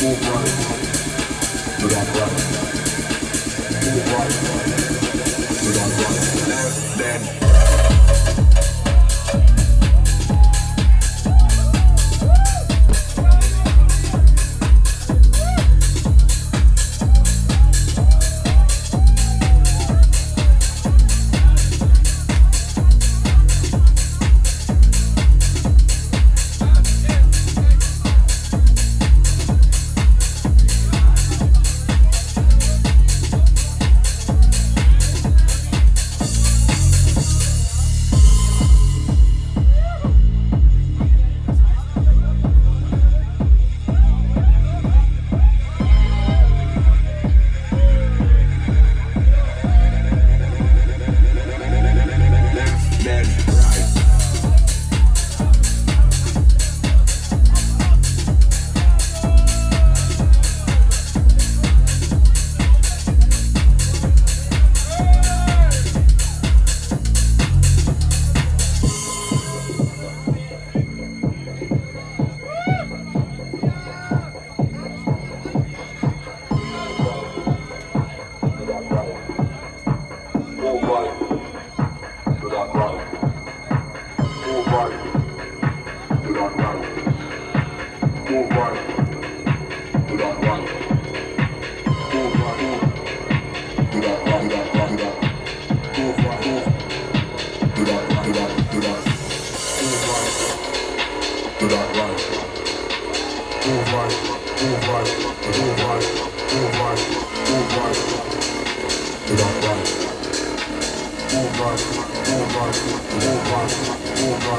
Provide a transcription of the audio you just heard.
Then.